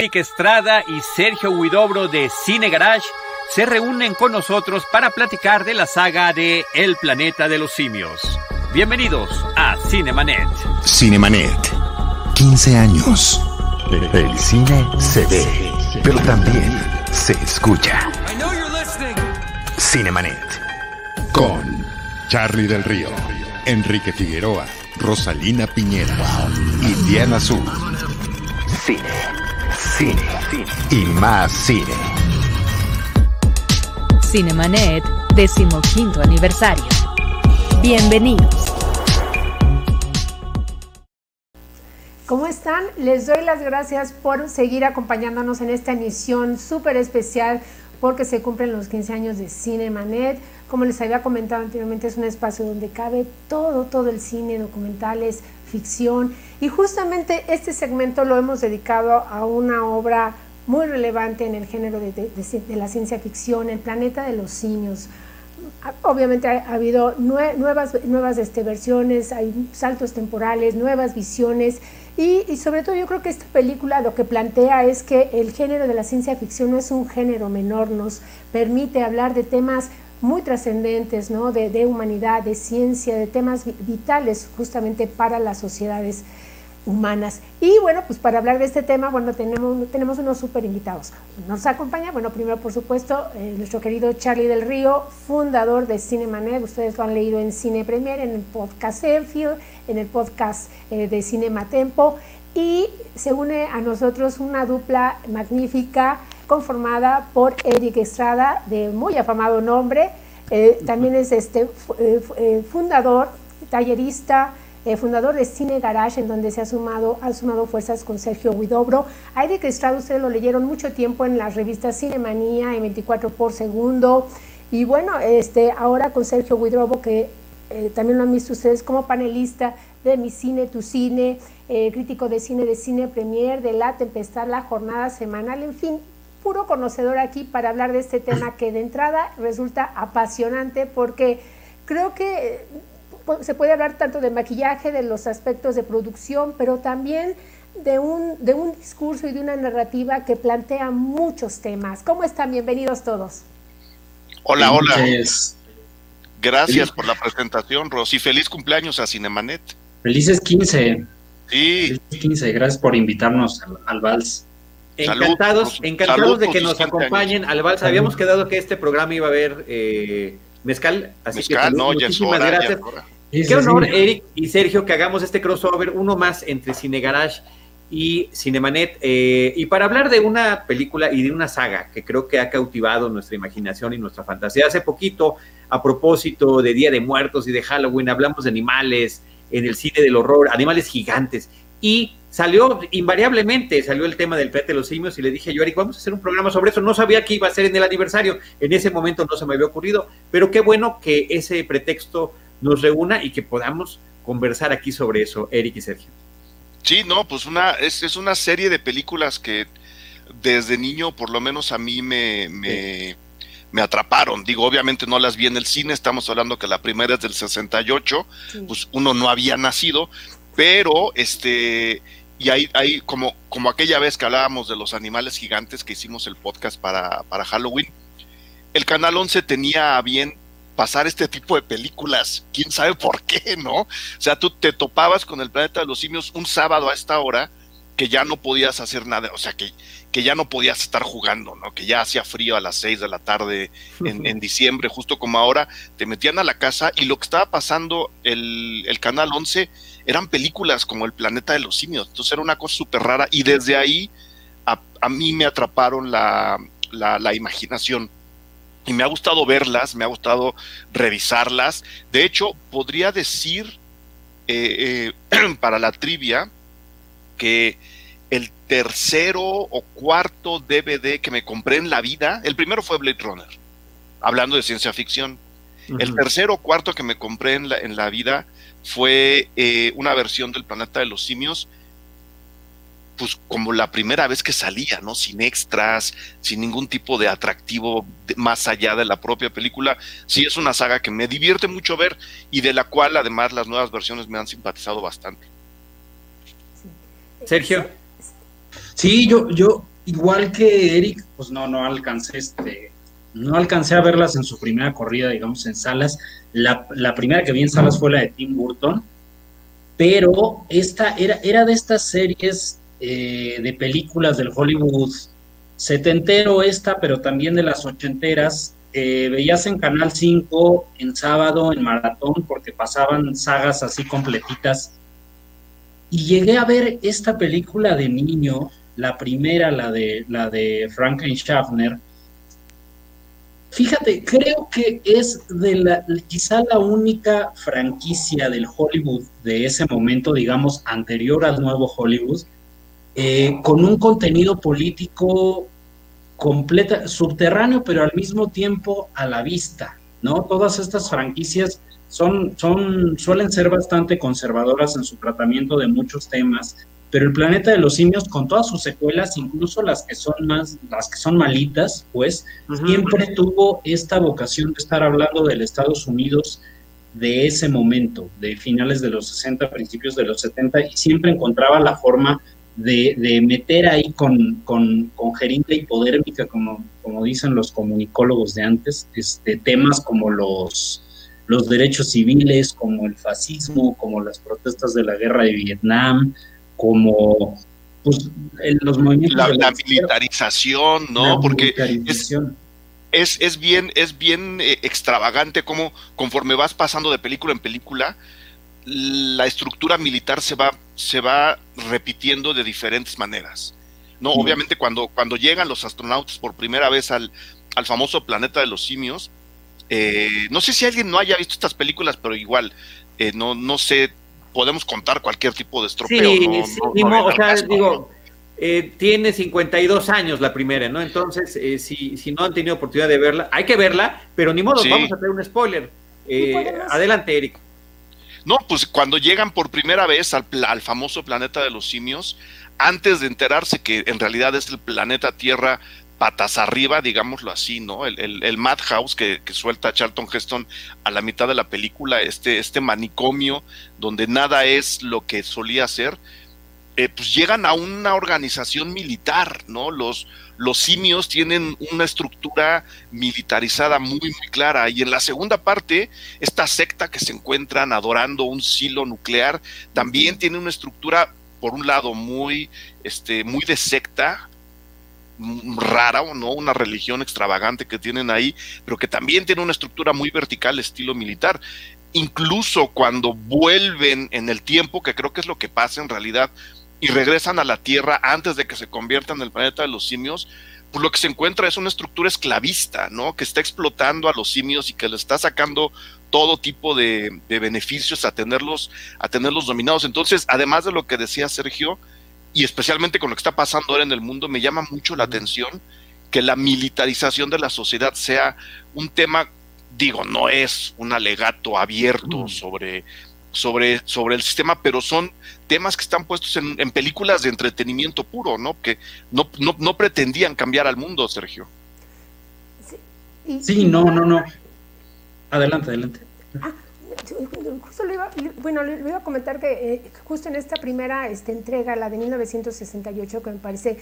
Eric Estrada y Sergio Huidobro de Cine Garage se reúnen con nosotros para platicar de la saga de El planeta de los simios. Bienvenidos a Cinemanet. Cinemanet. 15 años. El cine se ve, pero también se escucha. Cinemanet. Con Charlie del Río, Enrique Figueroa, Rosalina Piñera y Diana Azul. Cine, cine, cine y más cine. Cinemanet, decimoquinto aniversario. Bienvenidos. ¿Cómo están? Les doy las gracias por seguir acompañándonos en esta emisión súper especial porque se cumplen los 15 años de Cinemanet. Como les había comentado anteriormente, es un espacio donde cabe todo, todo el cine, documentales, ficción. Y justamente este segmento lo hemos dedicado a una obra muy relevante en el género de, la ciencia ficción, El planeta de los simios. Obviamente ha, habido nuevas, nuevas este, versiones, hay saltos temporales, nuevas visiones y, y, sobre todo yo creo que esta película lo que plantea es que el género de la ciencia ficción no es un género menor, nos permite hablar de temas muy trascendentes, ¿no? De, de, humanidad, de ciencia, de temas vitales justamente para las sociedades humanas. Y bueno, pues para hablar de este tema, bueno, tenemos, tenemos unos súper invitados. Nos acompaña, bueno, primero por supuesto, eh, nuestro querido Charlie del Río, fundador de Cinemanet, ustedes lo han leído en Cine Premier, en el podcast Enfield, en el podcast eh, de Cinema Tempo, y se une a nosotros una dupla magnífica conformada por Eric Estrada, de muy afamado nombre, eh, también es este fundador, tallerista, eh, fundador de Cine Garage, en donde se ha sumado, ha sumado fuerzas con Sergio Huidobro. Eric Estrada ustedes lo leyeron mucho tiempo en las revistas Cinemanía y 24 por segundo. Y bueno, este, ahora con Sergio Huidobro, que eh, también lo han visto ustedes como panelista de Mi Cine, Tu Cine, eh, crítico de cine de Cine Premier, de La Tempestad, La Jornada Semanal, en fin, puro conocedor aquí para hablar de este tema que de entrada resulta apasionante porque creo que se puede hablar tanto de maquillaje, de los aspectos de producción, pero también de un, de un discurso y de una narrativa que plantea muchos temas. ¿Cómo están? Bienvenidos todos. Hola, hola. Gracias por la presentación, Rosy. Feliz cumpleaños a Cinemanet. Felices 15. Sí. Felices 15. Gracias por invitarnos al, Vals. Encantados, encantados de que nos acompañen al Vals. Habíamos quedado que este programa iba a haber eh, mezcal, así mezcal, que no, muchísimas gracias. Qué honor, Eric y Sergio, que hagamos este crossover, uno más entre Cine Garage y Cinemanet, eh, y para hablar de una película y de una saga que creo que ha cautivado nuestra imaginación y nuestra fantasía. Hace poquito, a propósito de Día de Muertos y de Halloween, hablamos de animales en el cine del horror, animales gigantes, y salió invariablemente, salió el tema del planeta de los simios y le dije yo, Eric, vamos a hacer un programa sobre eso. No sabía que iba a ser en el aniversario, en ese momento no se me había ocurrido, pero qué bueno que ese pretexto nos reúna y que podamos conversar aquí sobre eso, Eric y Sergio. Sí, no, pues una, es, es una serie de películas que desde niño, por lo menos a mí me, me, me, atraparon. Digo, obviamente no las vi en el cine, estamos hablando que la primera es del 68, pues uno no había nacido, pero este, y ahí, ahí como, como aquella vez que hablábamos de los animales gigantes que hicimos el podcast para, para Halloween, el Canal 11 tenía bien pasar este tipo de películas, quién sabe por qué, ¿no? O sea, tú te topabas con el planeta de los simios un sábado a esta hora que ya no podías hacer nada, o sea, que, que ya no podías estar jugando, ¿no? Que ya hacía frío a las seis de la tarde en, en diciembre, justo como ahora, te metían a la casa y lo que estaba pasando el, el Canal 11 eran películas como El planeta de los simios, entonces era una cosa súper rara y desde ahí a, a mí me atraparon la, la, la imaginación y me ha gustado verlas, me ha gustado revisarlas. De hecho, podría decir eh, eh, para la trivia que el tercero o cuarto DVD que me compré en la vida, el primero fue Blade Runner, hablando de ciencia ficción. El tercero o cuarto que me compré en la, en la vida fue eh, una versión del Planeta de los Simios pues como la primera vez que salía, ¿no? Sin extras, sin ningún tipo de atractivo más allá de la propia película. Sí es una saga que me divierte mucho ver y de la cual además las nuevas versiones me han simpatizado bastante. Sergio. Sí, yo, yo igual que Eric, pues no, no alcancé este, no alcancé a verlas en su primera corrida, digamos, en salas. La, primera que vi en salas fue la de Tim Burton, pero esta era, era de estas series eh, de películas del Hollywood setentero esta, pero también de las ochenteras. Eh, veías en Canal 5 en sábado, en maratón, porque pasaban sagas así completitas. Y llegué a ver esta película de niño, la primera, la de, la de Franklin Schaffner, Fíjate, creo que es de la, quizá la única franquicia del Hollywood de ese momento, digamos, anterior al nuevo Hollywood, eh, con un contenido político completa, subterráneo, pero al mismo tiempo a la vista, ¿no? Todas estas franquicias son, son, suelen ser bastante conservadoras en su tratamiento de muchos temas, pero el planeta de los simios con todas sus secuelas, incluso las que son más, las que son malitas, pues siempre tuvo esta vocación de estar hablando del Estados Unidos de ese momento, de finales de los 60, principios de los 70, y siempre encontraba la forma de, de meter ahí con, con, con jeringa hipodérmica, como, como dicen los comunicólogos de antes, este, temas como los, los derechos civiles, como el fascismo, como las protestas de la guerra de Vietnam, como pues, los movimientos. La, militarización, ¿no? Porque es, es, bien, es bien eh, extravagante como conforme vas pasando de película en película, la estructura militar se va, se va repitiendo de diferentes maneras. No, obviamente cuando, cuando llegan los astronautas por primera vez al, al famoso planeta de los simios, eh, no sé si alguien no haya visto estas películas, pero igual, eh, no, no sé, podemos contar cualquier tipo de estropeo. Sí, no, o sea, digo, eh, tiene 52 años la primera, ¿no? Entonces, eh, si, si no han tenido oportunidad de verla, hay que verla, pero ni modo, vamos a hacer un spoiler. Eh, adelante, Eric. No, pues cuando llegan por primera vez al, al, famoso planeta de los simios, antes de enterarse que en realidad es el planeta Tierra patas arriba, digámoslo así, ¿no? El, Madhouse que, que, suelta Charlton Heston a la mitad de la película, este, este manicomio donde nada es lo que solía ser, eh, pues llegan a una organización militar, ¿no? Los, los simios tienen una estructura militarizada muy, muy clara. Y en la segunda parte, esta secta que se encuentran adorando un silo nuclear también tiene una estructura, por un lado, muy, este, muy de secta, rara o no, una religión extravagante que tienen ahí, pero que también tiene una estructura muy vertical, estilo militar. Incluso cuando vuelven en el tiempo, que creo que es lo que pasa en realidad, y regresan a la Tierra antes de que se conviertan en el planeta de los simios, pues lo que se encuentra es una estructura esclavista, ¿no? Que está explotando a los simios y que le está sacando todo tipo de, de beneficios a tenerlos, a tenerlos dominados. Entonces, además de lo que decía Sergio, y especialmente con lo que está pasando ahora en el mundo, me llama mucho la atención que la militarización de la sociedad sea un tema, digo, no es un alegato abierto sobre, sobre, sobre el sistema, pero son temas que están puestos en, películas de entretenimiento puro, ¿no? Que no, no, pretendían cambiar al mundo, Sergio. Sí, no, no, no. Adelante, adelante. Ah, justo le iba, bueno, le iba a comentar que eh, justo en esta primera este, entrega, la de 1968, que me parece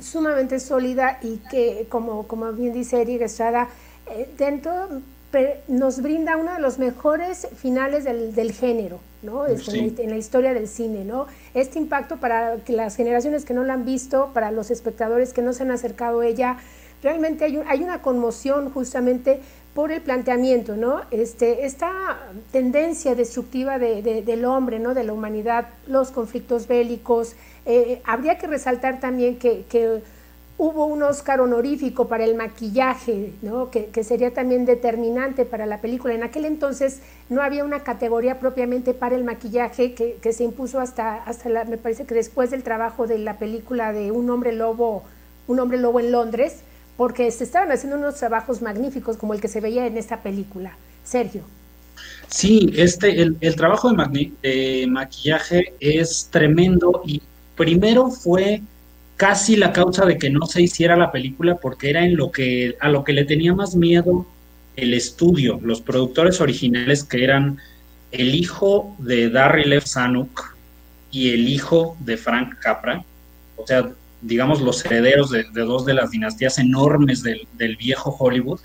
sumamente sólida y que, como, como bien dice Eric Estrada, eh, dentro nos brinda uno de los mejores finales del, del género, ¿no? Este, en, la, historia del cine, ¿no? Este impacto para las generaciones que no la han visto, para los espectadores que no se han acercado a ella, realmente hay, hay una conmoción justamente por el planteamiento, ¿no? Este, esta tendencia destructiva del hombre, ¿no? De la humanidad, los conflictos bélicos. Eh, habría que resaltar también que, hubo un Oscar honorífico para el maquillaje, ¿no? Que, sería también determinante para la película. En aquel entonces no había una categoría propiamente para el maquillaje que, se impuso hasta, hasta la, me parece que después del trabajo de la película de Un hombre lobo, Un hombre lobo en Londres, porque se estaban haciendo unos trabajos magníficos como el que se veía en esta película. Sergio. Sí, este, el, trabajo de, maquillaje es tremendo y primero fue casi la causa de que no se hiciera la película porque era en lo que a lo que le tenía más miedo el estudio, los productores originales que eran el hijo de Darryl F. Zanuck y el hijo de Frank Capra, o sea, digamos, los herederos de, dos de las dinastías enormes del, del, viejo Hollywood.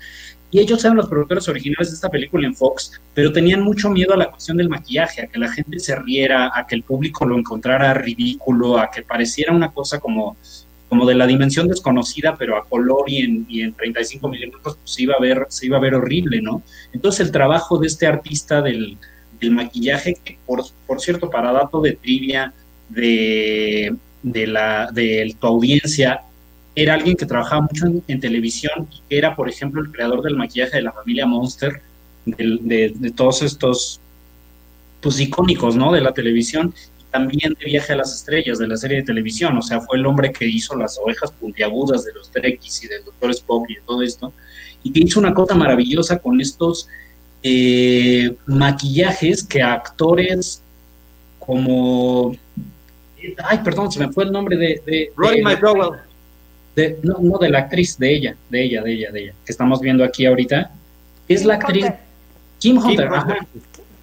Y ellos eran los productores originales de esta película en Fox, pero tenían mucho miedo a la cuestión del maquillaje, a que la gente se riera, a que el público lo encontrara ridículo, a que pareciera una cosa como, como de la dimensión desconocida, pero a color y en, y en 35 milímetros, pues se iba, a ver, se iba a ver horrible, ¿no? Entonces el trabajo de este artista del, del maquillaje, que por, por cierto, para dato de trivia de, de, la, de tu audiencia, era alguien que trabajaba mucho en, televisión y que era, por ejemplo, el creador del maquillaje de la familia Monster, de, de, todos estos pues icónicos, ¿no? De la televisión también de Viaje a las Estrellas, de la serie de televisión, o sea, fue el hombre que hizo las ovejas puntiagudas de los Trekkies y del Doctor Spock y todo esto, y que hizo una cosa maravillosa con estos eh, maquillajes que actores como... Ay, perdón, se me fue el nombre de... de, de no, no, de la actriz, de ella, de ella, de ella, de ella, que estamos viendo aquí ahorita. Es la actriz... Kim Hunter,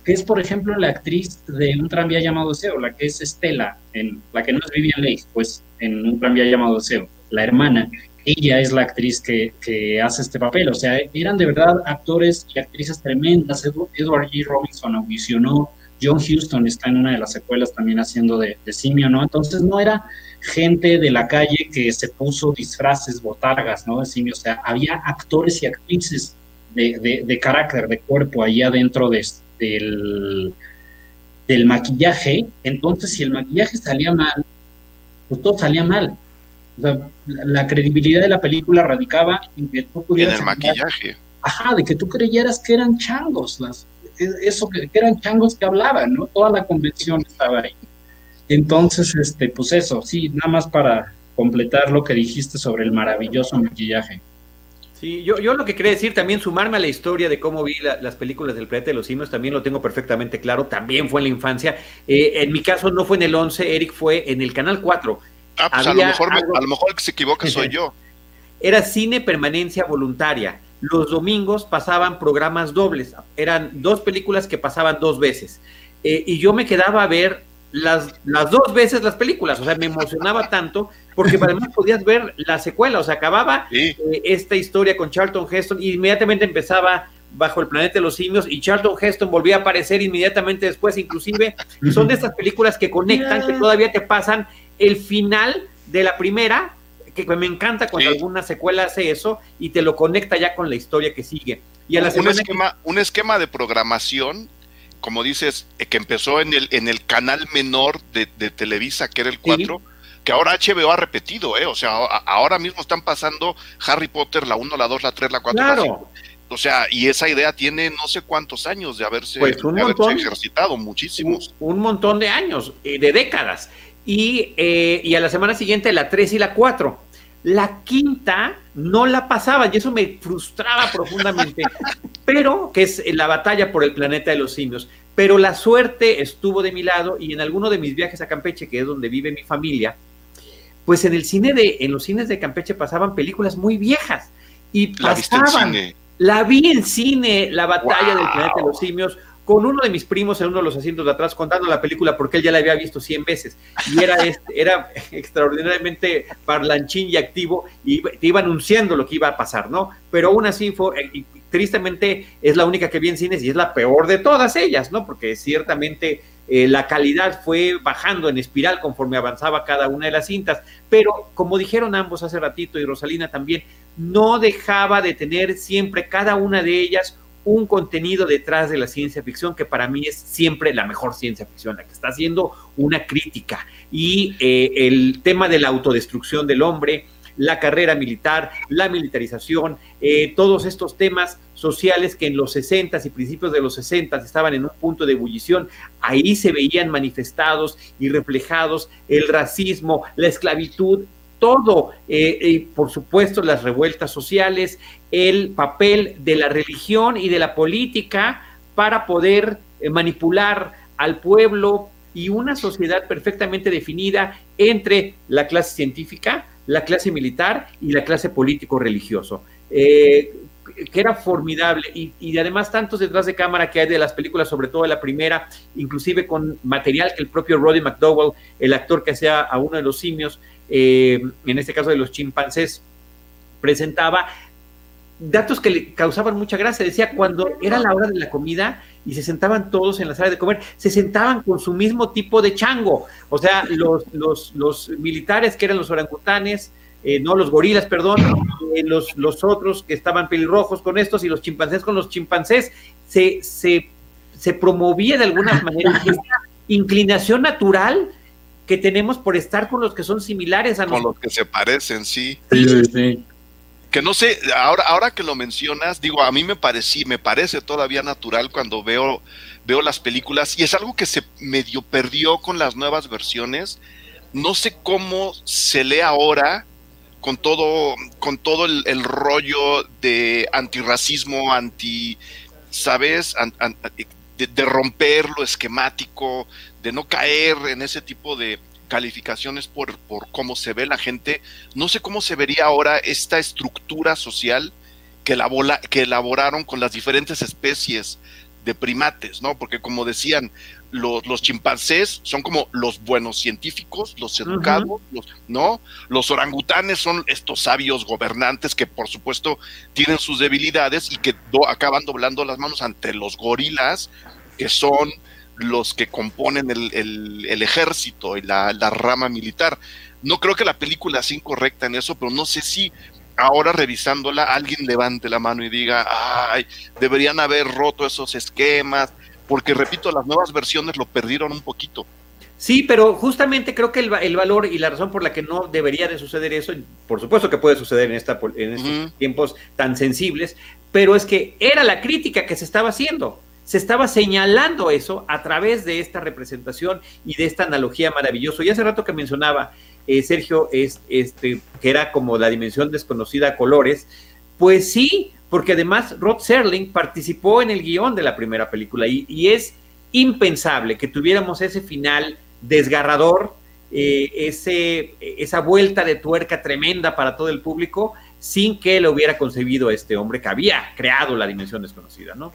que es, por ejemplo, la actriz de un tranvía llamado Deseo, la que es Estela, en, la que no es Vivian Leigh, pues en un tranvía llamado Deseo, la hermana, ella es la actriz que, que, hace este papel, o sea, eran de verdad actores y actrices tremendas, Edward G. Robinson audicionó, John Huston está en una de las secuelas también haciendo de, de simio, ¿no? Entonces no era gente de la calle que se puso disfraces, botargas, ¿no? De simio, o sea, había actores y actrices de, de carácter, de cuerpo ahí adentro de, del, del maquillaje, entonces si el maquillaje salía mal, pues todo salía mal. O sea, la, credibilidad de la película radicaba en que tú pudieras... En el maquillaje. Ajá, de que tú creyeras que eran changos, las, eso que, eran changos que hablaban, ¿no? Toda la convención estaba ahí. Entonces, este, pues eso, sí, nada más para completar lo que dijiste sobre el maravilloso maquillaje. Sí, yo, yo lo que quería decir también, sumarme a la historia de cómo vi las películas del planeta de los simios, también lo tengo perfectamente claro, también fue en la infancia. Eh, en mi caso no fue en el 11, Eric fue en el Canal 4. Ah, pues a lo, mejor a lo mejor el que se equivoca soy yo. Era cine permanencia voluntaria. Los domingos pasaban programas dobles, eran dos películas que pasaban dos veces. Eh, y yo me quedaba a ver las, las dos veces las películas, o sea, me emocionaba tanto porque además podías ver la secuela, o sea, acababa eh, esta historia con Charlton Heston y inmediatamente empezaba bajo el planeta de los simios y Charlton Heston volvía a aparecer inmediatamente después, inclusive. Son de estas películas que conectan, que todavía te pasan el final de la primera, que me encanta cuando alguna secuela hace eso y te lo conecta ya con la historia que sigue. Y a la un, esquema, un esquema de programación como dices, eh, que empezó en el, en el canal menor de, Televisa, que era el 4, que ahora HBO ha repetido, ¿eh? O sea, ahora mismo están pasando Harry Potter, la 1, la 2, la 3, la 4, la 5. O sea, y esa idea tiene no sé cuántos años de haberse, pues ejercitado, muchísimos. Un, montón de años, eh, de décadas. Y, eh, y a la semana siguiente la 3 y la 4. La quinta no la pasaba y eso me frustraba profundamente, pero que es la batalla por el planeta de los simios. Pero la suerte estuvo de mi lado y en alguno de mis viajes a Campeche, que es donde vive mi familia, pues en el cine de, en los cines de Campeche pasaban películas muy viejas y pasaban. La, vi en cine, la batalla del planeta de los simios con uno de mis primos en uno de los asientos de atrás contando la película porque él ya la había visto 100 veces y era, este, era extraordinariamente parlanchín y activo y te iba anunciando lo que iba a pasar, ¿no? Pero aún así fue, eh, y tristemente es la única que vi en cines y es la peor de todas ellas, ¿no? Porque ciertamente eh, la calidad fue bajando en espiral conforme avanzaba cada una de las cintas, pero como dijeron ambos hace ratito y Rosalina también, no dejaba de tener siempre cada una de ellas un contenido detrás de la ciencia ficción que para mí es siempre la mejor ciencia ficción, la que está haciendo una crítica. Y eh, el tema de la autodestrucción del hombre, la carrera militar, la militarización, eh, todos estos temas sociales que en los 60 y principios de los 60 estaban en un punto de ebullición, ahí se veían manifestados y reflejados el racismo, la esclavitud, todo, eh, por supuesto las revueltas sociales, el papel de la religión y de la política para poder eh, manipular al pueblo y una sociedad perfectamente definida entre la clase científica, la clase militar y la clase político-religioso. Eh, que era formidable y, y, además tantos detrás de cámara que hay de las películas, sobre todo de la primera, inclusive con material que el propio Roddy McDowell, el actor que hacía a uno de los simios, eh, en este caso de los chimpancés, presentaba datos que le causaban mucha gracia. Decía, cuando era la hora de la comida y se sentaban todos en la sala de comer, se sentaban con su mismo tipo de chango. O sea, los, los, los militares que eran los orangutanes, eh, no los gorilas, perdón, eh, los, los otros que estaban pelirrojos con estos y los chimpancés con los chimpancés, se, se, se promovía de alguna manera esta inclinación natural que tenemos por estar con los que son similares a nosotros. Con los que se parecen, sí. Sí, sí. Que no sé, ahora, ahora que lo mencionas, digo, a mí me parecí, me parece todavía natural cuando veo, veo las películas, y es algo que se medio perdió con las nuevas versiones. No sé cómo se lee ahora con todo, con todo el, rollo de antirracismo, anti, ¿sabes? de, romper lo esquemático, de no caer en ese tipo de calificaciones por, por cómo se ve la gente. No sé cómo se vería ahora esta estructura social que, que elaboraron con las diferentes especies de primates, ¿no? Porque como decían, los, chimpancés son como los buenos científicos, los educados, ¿no? Los orangutanes son estos sabios gobernantes que por supuesto tienen sus debilidades y que acaban doblando las manos ante los gorilas, que son los que componen el, ejército y la, la, rama militar. No creo que la película sea incorrecta en eso, pero no sé si ahora revisándola alguien levante la mano y diga, ay, deberían haber roto esos esquemas, porque repito, las nuevas versiones lo perdieron un poquito. Sí, pero justamente creo que el, valor y la razón por la que no debería de suceder eso, por supuesto que puede suceder en, esta, en estos tiempos tan sensibles, pero es que era la crítica que se estaba haciendo. Se estaba señalando eso a través de esta representación y de esta analogía maravillosa. Y hace rato que mencionaba eh, Sergio, es, este, que era como la dimensión desconocida a colores, pues sí, porque además Rod Serling participó en el guion de la primera película y, es impensable que tuviéramos ese final desgarrador, eh, ese, esa vuelta de tuerca tremenda para todo el público sin que lo hubiera concebido este hombre que había creado la dimensión desconocida, ¿no?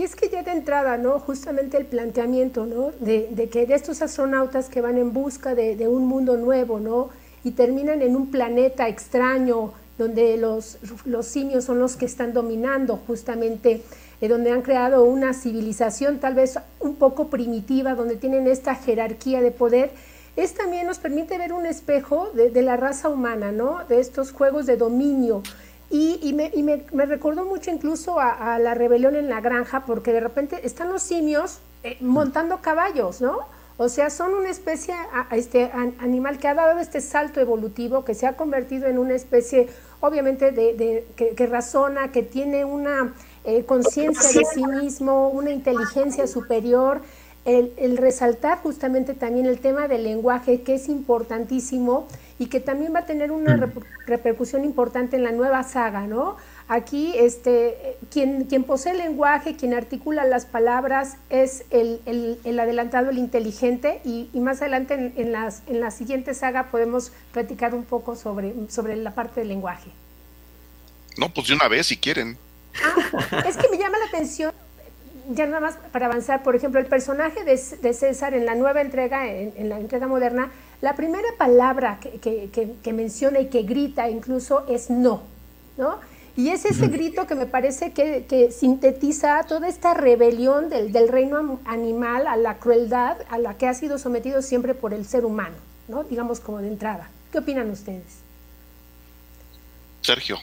Y es que ya de entrada, ¿no? Justamente el planteamiento, ¿no? De, que de estos astronautas que van en busca de, de, un mundo nuevo, ¿no? Y terminan en un planeta extraño, donde los, los simios son los que están dominando justamente, eh, donde han creado una civilización tal vez un poco primitiva, donde tienen esta jerarquía de poder, es también nos permite ver un espejo de, la raza humana, ¿no? De estos juegos de dominio. Y, me, y me, recordó mucho incluso a, la rebelión en la granja, porque de repente están los simios eh, montando caballos, ¿no? O sea, son una especie este, animal que ha dado este salto evolutivo, que se ha convertido en una especie, obviamente, de, que, razona, que tiene una eh, conciencia de sí mismo, una inteligencia superior. El, resaltar justamente también el tema del lenguaje, que es importantísimo y que también va a tener una mm. repercusión importante en la nueva saga, ¿no? Aquí, este, quien, quien posee el lenguaje, quien articula las palabras, es el, adelantado, el inteligente, y, más adelante en, las, en la siguiente saga podemos platicar un poco sobre, sobre la parte del lenguaje. No, pues de una vez, si quieren. Ah, es que me llama la atención, ya nada más para avanzar, por ejemplo, el personaje de, César en la nueva entrega, en, la entrega moderna, la primera palabra que, que menciona y que grita incluso es no, ¿no? Y es ese grito que me parece que, sintetiza toda esta rebelión del, reino animal a la crueldad a la que ha sido sometido siempre por el ser humano, ¿no? Digamos como de entrada. ¿Qué opinan ustedes? Sergio.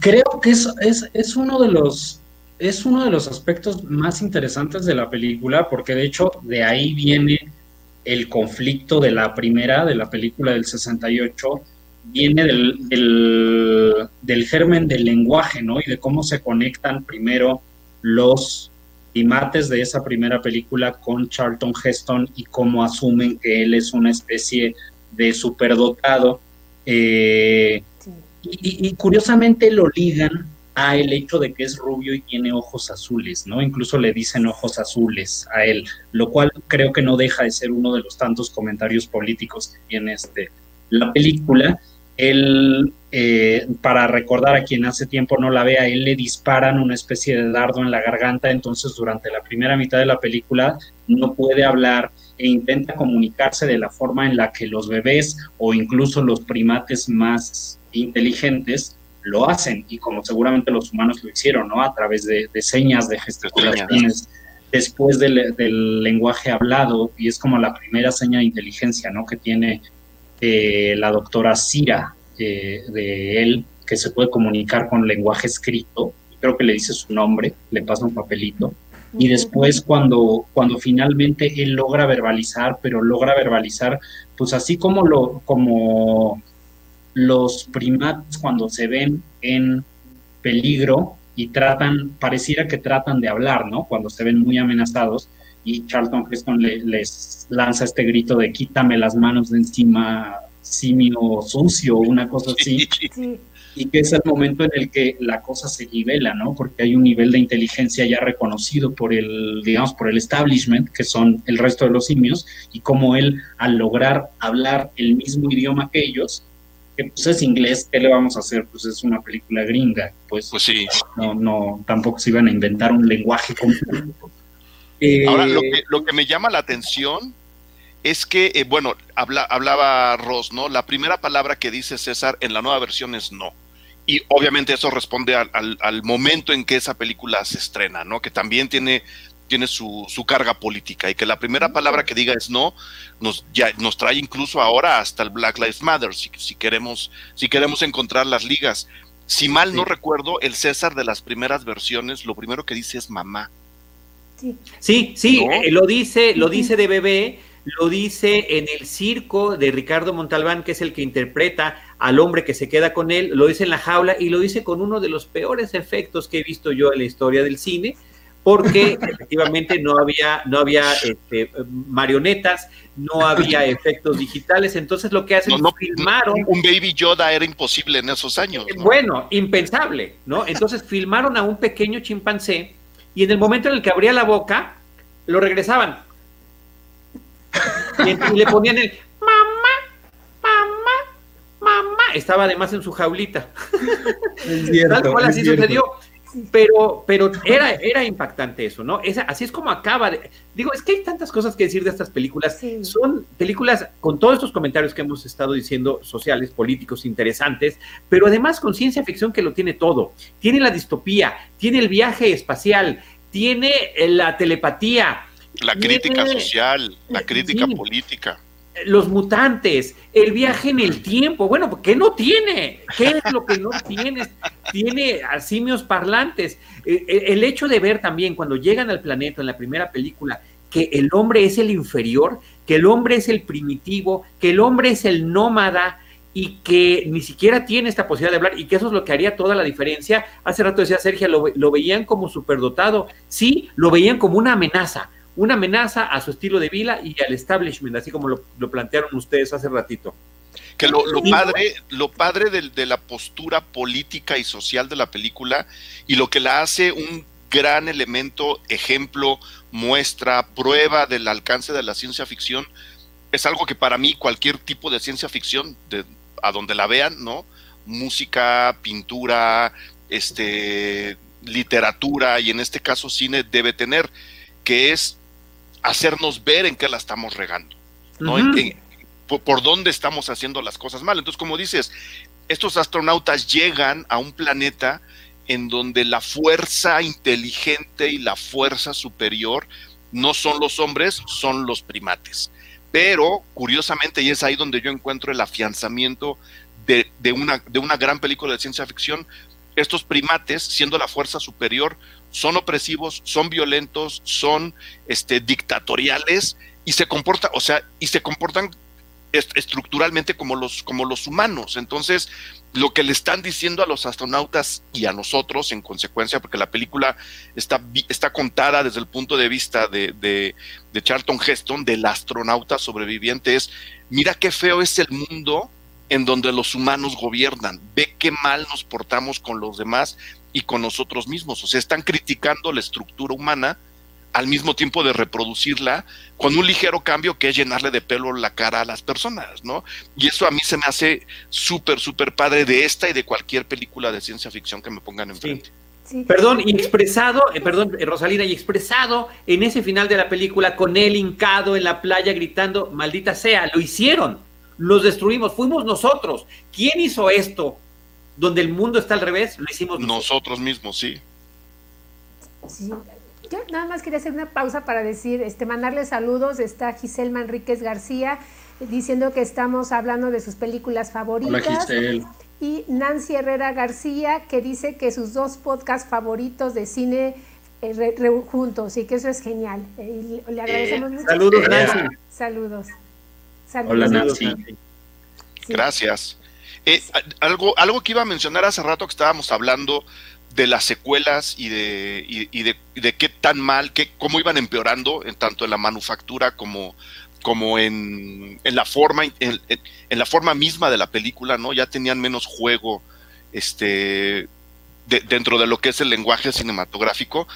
creo que es, es, uno de los es uno de los aspectos más interesantes de la película, porque de hecho de ahí viene el conflicto de la primera, de la película del 68, viene del, del, germen del lenguaje, ¿no? Y de cómo se conectan primero los primates de esa primera película con Charlton Heston y cómo asumen que él es una especie de superdotado. Eh, y, y, curiosamente lo ligan a el hecho de que es rubio y tiene ojos azules, ¿no? Incluso le dicen ojos azules a él, lo cual creo que no deja de ser uno de los tantos comentarios políticos que tiene este, la película él, eh, para recordar a quien hace tiempo no la vea, él le disparan una especie de dardo en la garganta, entonces durante la primera mitad de la película no puede hablar, e intenta comunicarse de la forma en la que los bebés o incluso los primates más inteligentes lo hacen y como seguramente los humanos lo hicieron, ¿no? A través de, señas, de gesticulaciones, después del, lenguaje hablado y es como la primera seña de inteligencia, ¿no? Que tiene eh, la doctora Cira eh, de él, que se puede comunicar con lenguaje escrito, creo que le dice su nombre, le pasa un papelito y después cuando, cuando finalmente él logra verbalizar, pero logra verbalizar, pues así como, lo, como los primates cuando se ven en peligro y tratan, pareciera que tratan de hablar, ¿no? Cuando se ven muy amenazados y Charlton Heston les lanza este grito de quítame las manos de encima, simio sucio, una cosa así. Sí y que es el momento en el que la cosa se nivela, ¿no? Porque hay un nivel de inteligencia ya reconocido por el, digamos, por el establishment, que son el resto de los simios, y como él, al lograr hablar el mismo idioma que ellos, que pues es inglés, ¿qué le vamos a hacer? Pues es una película gringa, pues, pues sí. no, no, tampoco se iban a inventar un lenguaje completo. Ahora, lo que, lo que me llama la atención es que, eh, bueno, hablaba Ross, ¿no? La primera palabra que dice César en la nueva versión es no. Y obviamente eso responde al, momento en que esa película se estrena, ¿no? Que también tiene, tiene su, carga política y que la primera palabra que diga es no, nos, ya, nos trae incluso ahora hasta el Black Lives Matter, si, si, queremos, si queremos encontrar las ligas. Si mal no recuerdo, el César de las primeras versiones, lo primero que dice es mamá. Sí, sí, eh, lo dice, lo dice de bebé, lo dice en el circo de Ricardo Montalbán, que es el que interpreta al hombre que se queda con él, lo dice en la jaula y lo dice con uno de los peores efectos que he visto yo en la historia del cine, porque efectivamente no había, no había este, marionetas, no había efectos digitales, entonces lo que hacen no, filmaron... Un Baby Yoda era imposible en esos años. Bueno, impensable, ¿no? Entonces filmaron a un pequeño chimpancé y en el momento en el que abría la boca, lo regresaban y, le ponían el mamá, mamá, mamá. Estaba además en su jaulita. Tal cual así sucedió. Pero, pero era, era impactante eso, ¿no? así es como acaba. De, digo, es que hay tantas cosas que decir de estas películas. Son películas con todos estos comentarios que hemos estado diciendo, sociales, políticos, interesantes, pero además con ciencia ficción que lo tiene todo. Tiene la distopía, tiene el viaje espacial, tiene la telepatía, la crítica social, la crítica política. Los mutantes, el viaje en el tiempo. Bueno, ¿qué no tiene? ¿Qué es lo que no tiene? Tiene simios parlantes. Eh, eh, el hecho de ver también cuando llegan al planeta en la primera película que el hombre es el inferior, que el hombre es el primitivo, que el hombre es el nómada, y que ni siquiera tiene esta posibilidad de hablar y que eso es lo que haría toda la diferencia. Hace rato decía Sergio, lo, veían como superdotado, sí, lo veían como una amenaza, una amenaza a su estilo de vida y al establishment, así como lo, plantearon ustedes hace ratito. Que lo, padre, lo padre de, de, la postura política y social de la película y lo que la hace un gran elemento, ejemplo, muestra, prueba del alcance de la ciencia ficción, es algo que para mí cualquier tipo de ciencia ficción, de, a donde la vean, ¿no? Música, pintura, este, literatura y en este caso cine debe tener, que es hacernos ver en qué la estamos regando, ¿no? por, dónde estamos haciendo las cosas mal. Entonces, como dices, estos astronautas llegan a un planeta en donde la fuerza inteligente y la fuerza superior no son los hombres, son los primates. Pero, curiosamente, y es ahí donde yo encuentro el afianzamiento de, de, una, de una gran película de ciencia ficción, estos primates, siendo la fuerza superior, son opresivos, son violentos, son este, dictatoriales y se comportan, o sea, y se comportan estructuralmente como los, como los humanos. Entonces, lo que le están diciendo a los astronautas y a nosotros, en consecuencia, porque la película está, está contada desde el punto de vista de, de Charlton Heston, del astronauta sobreviviente, es, mira qué feo es el mundo en donde los humanos gobiernan, ve qué mal nos portamos con los demás y con nosotros mismos. O sea, están criticando la estructura humana al mismo tiempo de reproducirla con un ligero cambio que es llenarle de pelo la cara a las personas, ¿no? Y eso a mí se me hace súper, súper padre de esta y de cualquier película de ciencia ficción que me pongan enfrente. Perdón, y expresado, eh, perdón, eh, Rosalina, y expresado en ese final de la película con él hincado en la playa gritando, maldita sea, lo hicieron, los destruimos, fuimos nosotros. ¿Quién hizo esto? Donde el mundo está al revés, lo hicimos nosotros, nosotros mismos, sí. Sí, yo nada más quería hacer una pausa para decir, este, mandarle saludos. Está Giselle Manríquez García diciendo que estamos hablando de sus películas favoritas. Hola, Giselle y Nancy Herrera García, que dice que sus dos podcasts favoritos de cine eh, juntos y que eso es genial. Eh, le agradecemos mucho. Saludos, Nancy. Saludos. Hola, Nancy. Gracias. Eh, algo, algo que iba a mencionar hace rato que estábamos hablando de las secuelas y de, y, de, de, qué tan mal, qué, cómo iban empeorando en tanto en la manufactura como, como en, en la forma en, la forma misma de la película, ¿no? Ya tenían menos juego este dentro de lo que es el lenguaje cinematográfico.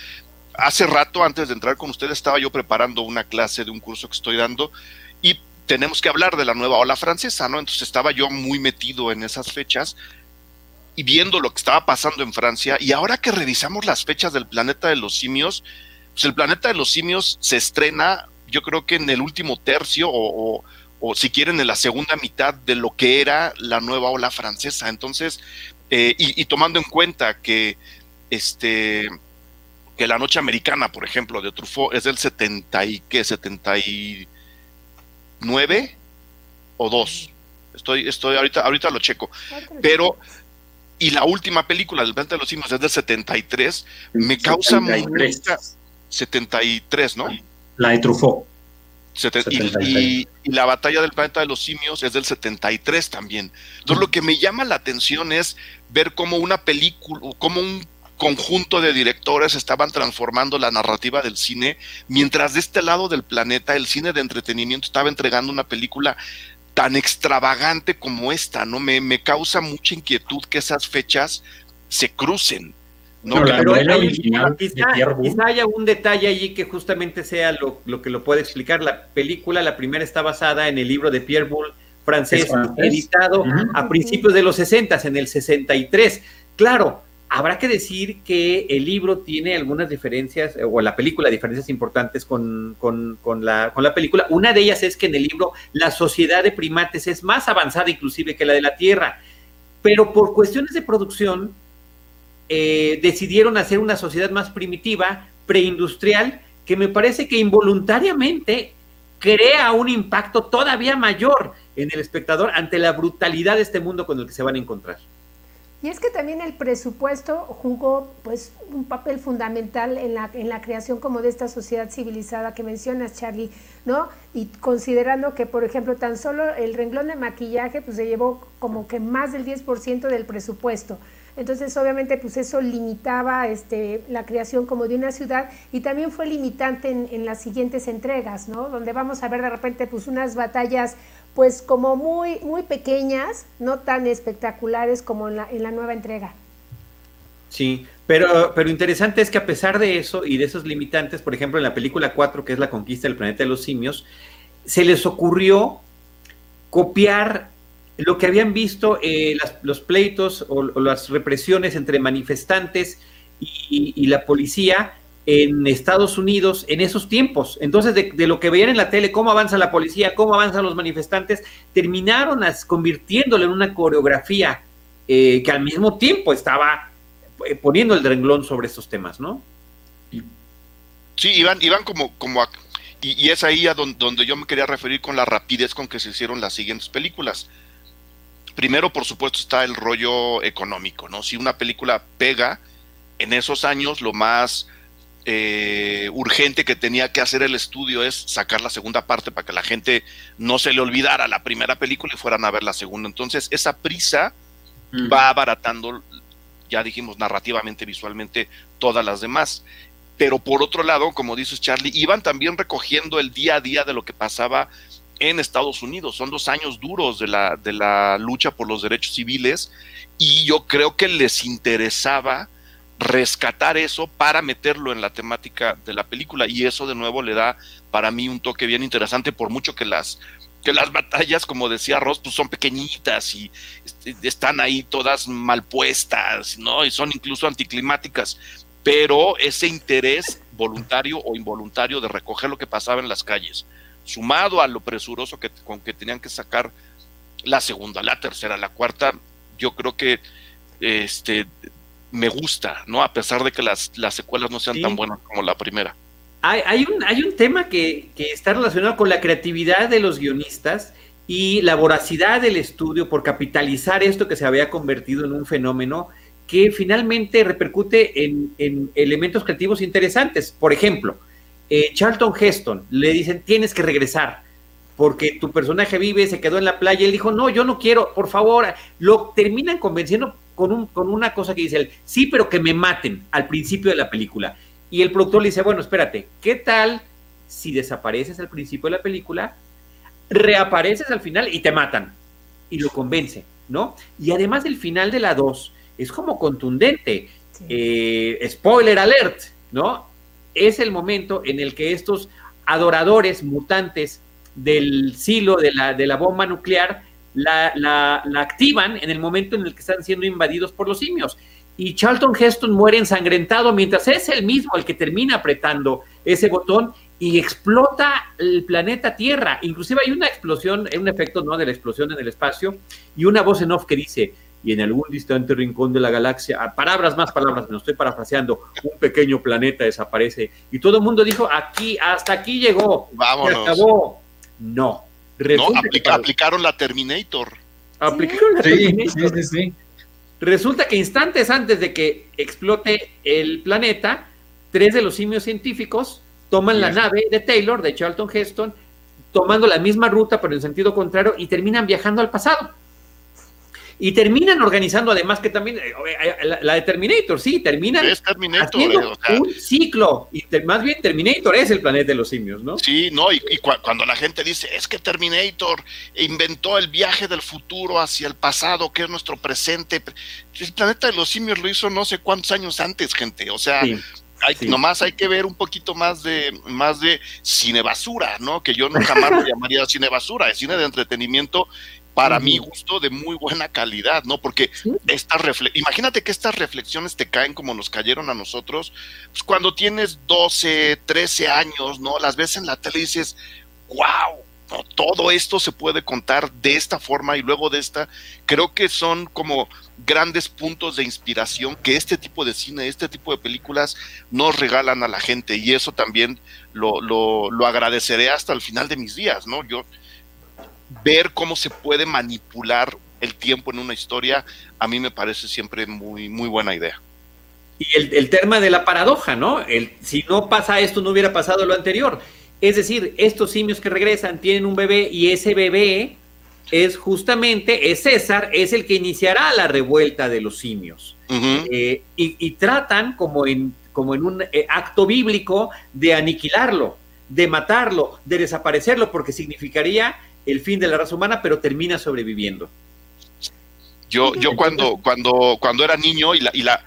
Hace rato, antes de entrar con ustedes, estaba yo preparando una clase de un curso que estoy dando tenemos que hablar de la nueva ola francesa, ¿no? Entonces estaba yo muy metido en esas fechas y viendo lo que estaba pasando en Francia. Y ahora que revisamos las fechas del planeta de los simios, pues el planeta de los simios se estrena yo creo que en el último tercio o, si quieren en la segunda mitad de lo que era la nueva ola francesa. Entonces, eh, y, tomando en cuenta que este que la noche americana, por ejemplo, de Truffaut es del 70 y qué, 79 o 2. Estoy, estoy ahorita, ahorita lo checo. Pero y la última película del Planeta de los Simios es del 73, me causa 73, ¿no? La de Truffaut. y, la batalla del planeta de los simios es del 73 también. Entonces lo que me llama la atención es ver cómo una película, cómo un conjunto de directores estaban transformando la narrativa del cine, mientras de este lado del planeta el cine de entretenimiento estaba entregando una película tan extravagante como esta, ¿no? Me, me causa mucha inquietud que esas fechas se crucen. No, pero quizá, haya un detalle allí que justamente sea lo, que lo puede explicar. La película, la primera está basada en el libro de Pierre Boulle, francés, editado a principios de los 60, en el 63. Claro, habrá que decir que el libro tiene algunas diferencias, o la película, diferencias importantes con, la, con la película. Una de ellas es que en el libro la sociedad de primates es más avanzada inclusive que la de la Tierra. Pero por cuestiones de producción, eh, decidieron hacer una sociedad más primitiva, preindustrial, que me parece que involuntariamente crea un impacto todavía mayor en el espectador ante la brutalidad de este mundo con el que se van a encontrar. Y es que también el presupuesto jugó pues un papel fundamental en la, en la creación como de esta sociedad civilizada que mencionas, Charlie, ¿no? Y considerando que, por ejemplo, tan solo el renglón de maquillaje pues se llevó como que más del 10% del presupuesto. Entonces, obviamente, pues eso limitaba este, la creación como de una ciudad y también fue limitante en, las siguientes entregas, ¿no? Donde vamos a ver de repente pues unas batallas pues como muy, muy pequeñas, no tan espectaculares como en la, en la nueva entrega. Sí, pero, pero interesante es que a pesar de eso y de esos limitantes, por ejemplo, en la película 4, que es la conquista del planeta de los simios, se les ocurrió copiar lo que habían visto eh, los pleitos o, las represiones entre manifestantes y, la policía en Estados Unidos en esos tiempos. Entonces, de, lo que veían en la tele, cómo avanza la policía, cómo avanzan los manifestantes, terminaron convirtiéndolo en una coreografía eh, que al mismo tiempo estaba eh, poniendo el renglón sobre estos temas, ¿no? Sí, iban, iban como, como y, es ahí a donde yo me quería referir con la rapidez con que se hicieron las siguientes películas primero, por supuesto, está el rollo económico, ¿no? Si una película pega, en esos años lo más eh, urgente que tenía que hacer el estudio es sacar la segunda parte para que la gente no se le olvidara la primera película y fueran a ver la segunda. Entonces, esa prisa va abaratando, ya dijimos, narrativamente, visualmente, todas las demás. Pero por otro lado, como dices Charlie, iban también recogiendo el día a día de lo que pasaba en Estados Unidos. Son dos años duros de la, de la lucha por los derechos civiles y yo creo que les interesaba rescatar eso para meterlo en la temática de la película y eso de nuevo le da para mí un toque bien interesante por mucho que las que las batallas, como decía Ross, pues son pequeñitas y este, están ahí todas mal puestas, ¿no? Y son incluso anticlimáticas. Pero ese interés voluntario o involuntario de recoger lo que pasaba en las calles, sumado a lo presuroso que, con que tenían que sacar la segunda, la tercera, la cuarta, yo creo que este me gusta, ¿no? A pesar de que las, las secuelas no sean tan buenas como la primera. Hay, un, hay un tema que, que, está relacionado con la creatividad de los guionistas y la voracidad del estudio por capitalizar esto que se había convertido en un fenómeno que finalmente repercute en, en elementos creativos interesantes. Por ejemplo, eh, Charlton Heston le dicen tienes que regresar porque tu personaje vive, se quedó en la playa, él dijo, no, yo no quiero, por favor, lo terminan convenciendo con, un, con una cosa que dice él, sí, pero que me maten al principio de la película. Y el productor le dice, bueno, espérate, ¿qué tal si desapareces al principio de la película, reapareces al final y te matan? Y lo convence, ¿no? Y además el final de la 2 es como contundente. Eh, spoiler alert, ¿no? Es el momento en el que estos adoradores mutantes del silo de la, de la bomba nuclear la, la, la, activan en el momento en el que están siendo invadidos por los simios y Charlton Heston muere ensangrentado mientras es el mismo el que termina apretando ese botón y explota el planeta Tierra. Inclusive hay una explosión, un efecto ¿no? de la explosión en el espacio y una voz en off que dice, y en algún distante rincón de la galaxia, palabras más, palabras menos, estoy parafraseando, un pequeño planeta desaparece. Y todo el mundo dijo, aquí, hasta aquí llegó, Vámonos. se acabó. No. No, aplicaron la Terminator. Aplicaron la Terminator. Sí, sí, sí. Resulta que instantes antes de que explote el planeta, tres de los simios científicos toman la nave de Taylor, de Charlton Heston, tomando la misma ruta pero en sentido contrario y terminan viajando al pasado. Y terminan organizando además que también eh, eh, la, de Terminator, sí, terminan haciendo eh, un ciclo. Y más bien Terminator es el planeta de los simios, ¿no? Sí, no, y, cuando la gente dice, es que Terminator inventó el viaje del futuro hacia el pasado, que es nuestro presente. El planeta de los simios lo hizo no sé cuántos años antes, gente. O sea, hay, nomás hay que ver un poquito más de más de cine basura, ¿no? Que yo nunca más lo llamaría cine basura, es cine de entretenimiento para mi gusto, de muy buena calidad, ¿no? Porque estas imagínate que estas reflexiones te caen como nos cayeron a nosotros, pues cuando tienes 12, 13 años, ¿no? Las ves en la tele y dices, wow, todo esto se puede contar de esta forma y luego de esta, creo que son como grandes puntos de inspiración que este tipo de cine, este tipo de películas nos regalan a la gente y eso también lo, lo, lo agradeceré hasta el final de mis días, ¿no? Yo ver cómo se puede manipular el tiempo en una historia, a mí me parece siempre muy, muy buena idea. Y el, tema de la paradoja, ¿no? El, si no pasa esto, no hubiera pasado lo anterior. Es decir, estos simios que regresan tienen un bebé y ese bebé es justamente, es César, es el que iniciará la revuelta de los simios. Eh, y, tratan como en, como en un eh, acto bíblico de aniquilarlo, de matarlo, de desaparecerlo, porque significaría el fin de la raza humana, pero termina sobreviviendo. Yo, yo cuando, cuando, cuando era niño y la, y la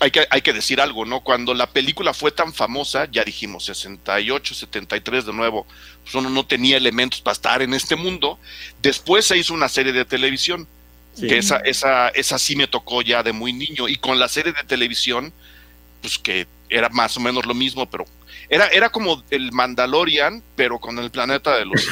hay que, hay que decir algo, ¿no? Cuando la película fue tan famosa, ya dijimos, 68, 73 de nuevo, pues uno no tenía elementos para estar en este mundo. Después se hizo una serie de televisión, que esa, esa, esa sí me tocó ya de muy niño, y con la serie de televisión, pues que era más o menos lo mismo, pero era, era como el Mandalorian, pero con el planeta de los...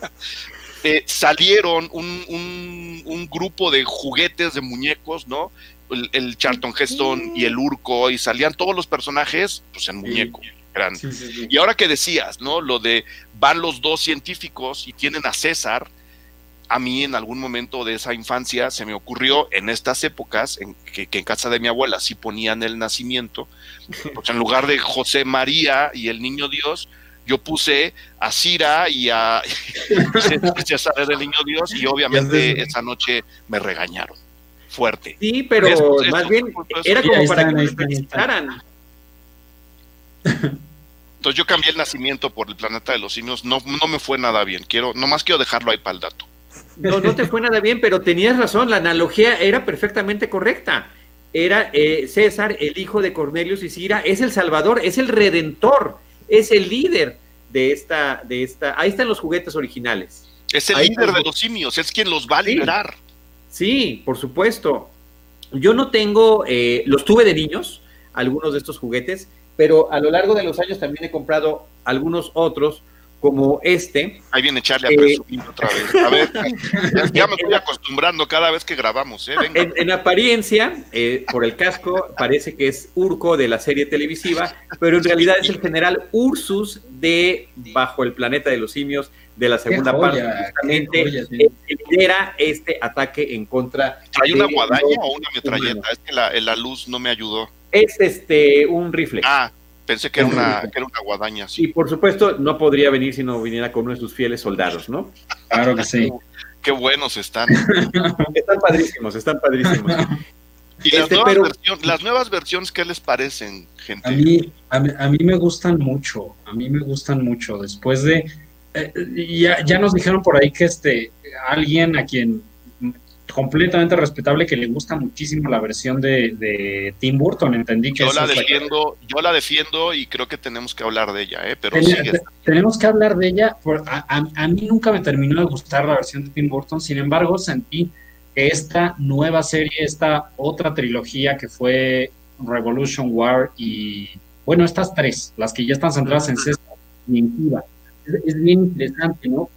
eh, salieron un, un, un, grupo de juguetes de muñecos, ¿no? El, Charlton Heston y el Urco, y salían todos los personajes, pues en muñeco. y ahora que decías, ¿no? Lo de van los dos científicos y tienen a César, a mí en algún momento de esa infancia se me ocurrió en estas épocas, en que, en casa de mi abuela sí ponían el nacimiento, pues en lugar de José María y el niño Dios, yo puse a Cira y a César del niño Dios y obviamente esa noche me regañaron fuerte. Sí, pero más bien era como para que me felicitaran. Entonces yo cambié el nacimiento por el planeta de los simios, no, no me fue nada bien, quiero, nomás quiero dejarlo ahí para el dato. No, no te fue nada bien, pero tenías razón, la analogía era perfectamente correcta. Era eh, César, el hijo de Cornelius y Cira, es el Salvador, es el Redentor, es el líder. de esta, de esta, ahí están los juguetes originales. Es el líder de los simios, es quien los va a liberar. Sí, por supuesto. Yo no tengo, eh, los tuve de niños, algunos de estos juguetes, pero a lo largo de los años también he comprado algunos otros como este. Ahí viene Charlie a eh, presumir otra vez. A ver, ya, me estoy acostumbrando cada vez que grabamos. ¿eh? En, apariencia, eh, por el casco, parece que es Urco de la serie televisiva, pero en realidad es el general Ursus de Bajo el planeta de los simios de la segunda parte. Justamente lidera este ataque en contra. ¿Hay una guadaña o una metralleta? Es que la, la luz no me ayudó. Es este un rifle. Ah, Pensé que era, una, que era una guadaña. Sí. Y por supuesto, no podría venir si no viniera con uno de sus fieles soldados, ¿no? Claro que sí. Qué buenos están. están padrísimos, están padrísimos. ¿Y las, este, nuevas las, nuevas versiones qué les parecen, gente? A mí, a, mí me gustan mucho, a mí me gustan mucho. Después de, eh, ya, ya nos dijeron por ahí que este, alguien a quien completamente respetable que le gusta muchísimo la versión de, Tim Burton, entendí que yo la defiendo, yo la defiendo y creo que tenemos que hablar de ella, ¿eh? pero tenemos que hablar de ella. a, mí nunca me terminó de gustar la versión de Tim Burton, sin embargo sentí que esta nueva serie, esta otra trilogía que fue Revolution War y bueno, estas tres, las que ya están centradas en César y en Cuba, es, es bien interesante, ¿no?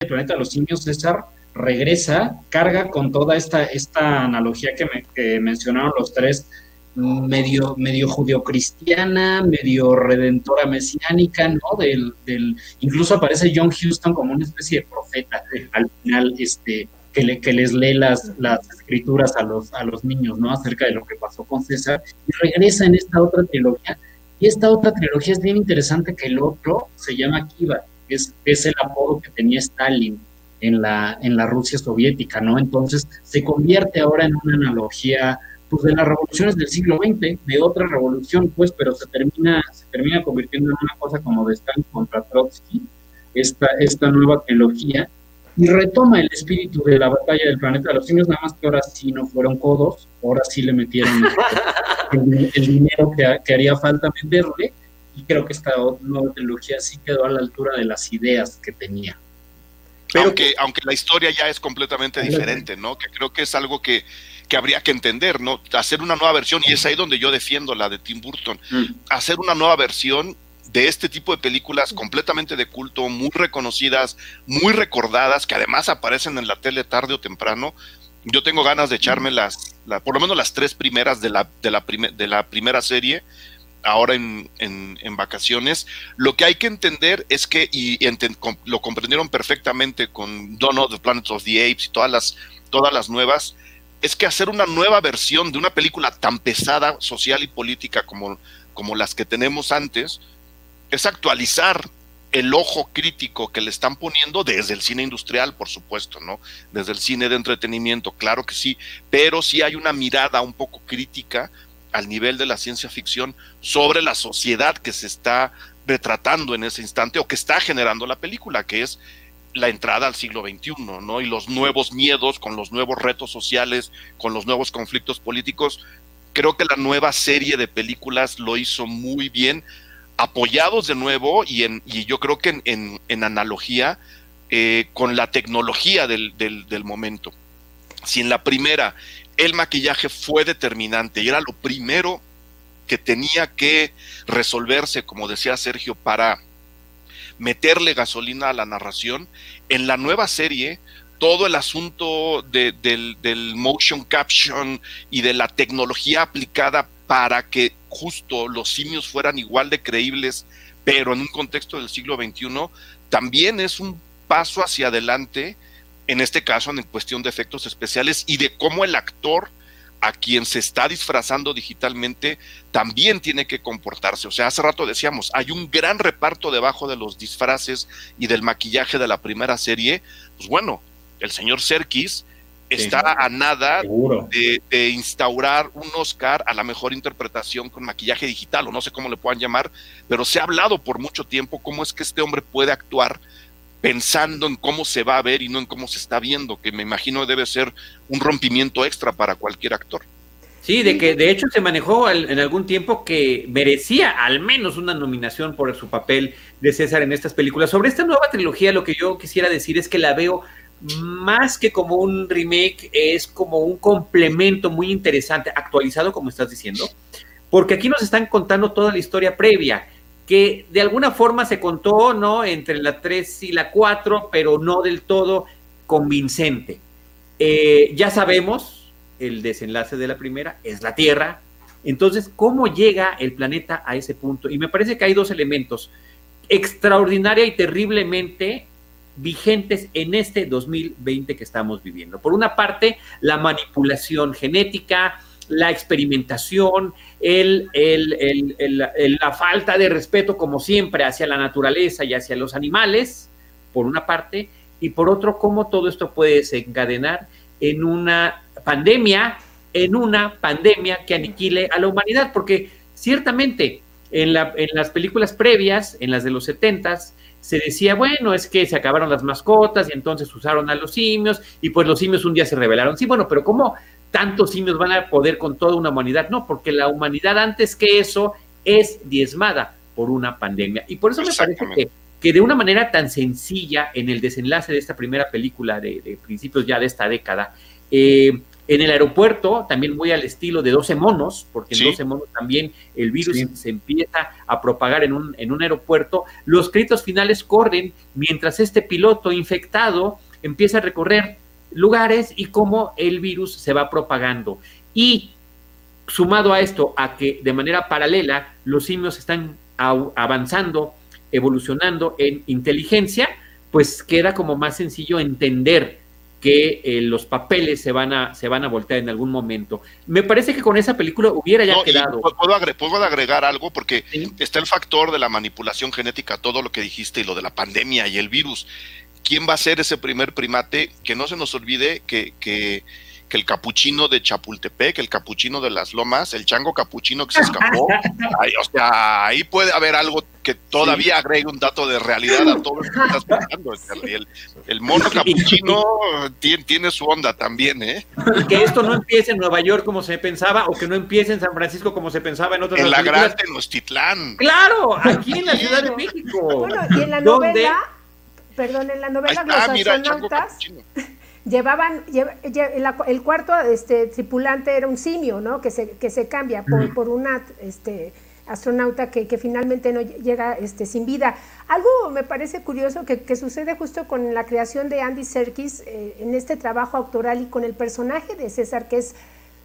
Como planeta de los simios, César, regresa, carga con toda esta, esta analogía que, me, mencionaron los tres, medio, medio judio-cristiana, medio redentora mesiánica, ¿no? Del, del, incluso aparece John Houston como una especie de profeta al final, este, que, le, que les lee las, las escrituras a los, a los niños, ¿no? Acerca de lo que pasó con César, y regresa en esta otra trilogía. Y esta otra trilogía es bien interesante que el otro se llama Kiva, es, el apodo que tenía Stalin en la, en la Rusia soviética, ¿no? Entonces se convierte ahora en una analogía pues de las revoluciones del siglo XX, de otra revolución, pues, pero se termina, se termina convirtiendo en una cosa como de Stalin contra Trotsky, esta, esta nueva trilogía, y retoma el espíritu de la batalla del planeta de los simios, nada más que ahora sí no fueron codos, ahora sí le metieron el, dinero que, que, haría falta venderle, y creo que esta nueva trilogía sí quedó a la altura de las ideas que tenía. Pero aunque, aunque la historia ya es completamente diferente, ¿no? Que creo que es algo que, que habría que entender, ¿no? Hacer una nueva versión, y es ahí donde yo defiendo la de Tim Burton, mm. hacer una nueva versión de este tipo de películas completamente de culto, muy reconocidas, muy recordadas, que además aparecen en la tele tarde o temprano. Yo tengo ganas de echarme las, por lo menos las tres primeras de la, de la, de la primera serie, ahora en, en, vacaciones. Lo que hay que entender es que, y lo comprendieron perfectamente con Dawn of the Planet of the Apes y todas las, todas las nuevas, es que hacer una nueva versión de una película tan pesada social y política como, como las que tenemos antes, es actualizar el ojo crítico que le están poniendo desde el cine industrial, por supuesto, ¿no? Desde el cine de entretenimiento, claro que sí, pero sí hay una mirada un poco crítica al nivel de la ciencia ficción sobre la sociedad que se está retratando en ese instante o que está generando la película, que es la entrada al siglo XXI, ¿no? Y los nuevos miedos con los nuevos retos sociales, con los nuevos conflictos políticos. Creo que la nueva serie de películas lo hizo muy bien, apoyados de nuevo y, en, y yo creo que en, en, analogía eh, con la tecnología del, del, del momento. Si en la primera el maquillaje fue determinante y era lo primero que tenía que resolverse, como decía Sergio, para meterle gasolina a la narración. En la nueva serie, todo el asunto del, del, motion caption y de la tecnología aplicada para que justo los simios fueran igual de creíbles, pero en un contexto del siglo XXI, también es un paso hacia adelante en este caso en cuestión de efectos especiales y de cómo el actor a quien se está disfrazando digitalmente también tiene que comportarse. O sea, hace rato decíamos, hay un gran reparto debajo de los disfraces y del maquillaje de la primera serie. Pues bueno, el señor Serkis está a nada de, de, instaurar un Oscar a la mejor interpretación con maquillaje digital, o no sé cómo le puedan llamar, pero se ha hablado por mucho tiempo cómo es que este hombre puede actuar pensando en cómo se va a ver y no en cómo se está viendo, que me imagino debe ser un rompimiento extra para cualquier actor. Sí, de que de hecho se manejó en algún tiempo que merecía al menos una nominación por su papel de César en estas películas. Sobre esta nueva trilogía, lo que yo quisiera decir es que la veo más que como un remake, es como un complemento muy interesante, actualizado, como estás diciendo, porque aquí nos están contando toda la historia previa, que de alguna forma se contó, ¿no? Entre la 3 y la 4, pero no del todo convincente. Eh, ya sabemos, el desenlace de la primera es la Tierra. Entonces, ¿cómo llega el planeta a ese punto? Y me parece que hay dos elementos extraordinaria y terriblemente vigentes en este 2020 que estamos viviendo. Por una parte, la manipulación genética, la experimentación, el, la falta de respeto, como siempre, hacia la naturaleza y hacia los animales, por una parte, y por otro, cómo todo esto puede desencadenar en una pandemia, en una pandemia que aniquile a la humanidad, porque ciertamente en, la, en las películas previas, en las de los setentas, se decía, bueno, es que se acabaron las mascotas y entonces usaron a los simios y pues los simios un día se rebelaron. Sí, bueno, pero ¿cómo tantos simios van a poder con toda una humanidad? No, porque la humanidad antes que eso es diezmada por una pandemia. Y por eso me parece que, que de una manera tan sencilla en el desenlace de esta primera película de, principios ya de esta década, eh, en el aeropuerto, también muy al estilo de 12 monos, porque en 12 monos también el virus se empieza a propagar en un, en un aeropuerto. Los créditos finales corren mientras este piloto infectado empieza a recorrer lugares y cómo el virus se va propagando. Y sumado a esto, a que de manera paralela los simios están avanzando, evolucionando en inteligencia, pues queda como más sencillo entender que eh, los papeles se van a se van a voltear en algún momento. Me parece que con esa película hubiera ya quedado. Puedo, agregar, agregar algo porque está el factor de la manipulación genética, todo lo que dijiste y lo de la pandemia y el virus. ¿Quién va a ser ese primer primate? Que no se nos olvide que, que que el capuchino de Chapultepec, el capuchino de las lomas, el chango capuchino que se escapó. ahí, o sea, ahí puede haber algo que todavía agregue un dato de realidad a todo lo que estás pensando. El, el, mono capuchino tiene, tiene, su onda también, ¿eh? Y que esto no empiece en Nueva York como se pensaba, o que no empiece en San Francisco como se pensaba en otras En la Gran Tenochtitlán. Claro, aquí en la Ciudad de México. Bueno, y en la novela, perdón, en la novela Los astronautas llevaban, el cuarto este, tripulante era un simio, ¿no? Que se, que se cambia por, por una este, astronauta que, que, finalmente no llega este, sin vida. Algo me parece curioso que, que sucede justo con la creación de Andy Serkis eh, en este trabajo autoral y con el personaje de César, que es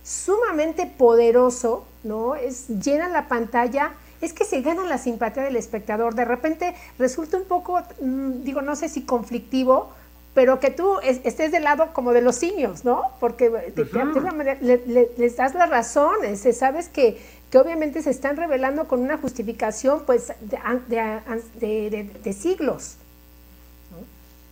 sumamente poderoso, ¿no? Es, llena la pantalla es que se gana la simpatía del espectador. De repente resulta un poco, mm, digo, no sé si conflictivo, pero que tú estés del lado como de los simios, ¿no? Porque les das la razón, sabes que, que, obviamente se están revelando con una justificación pues de, de, siglos.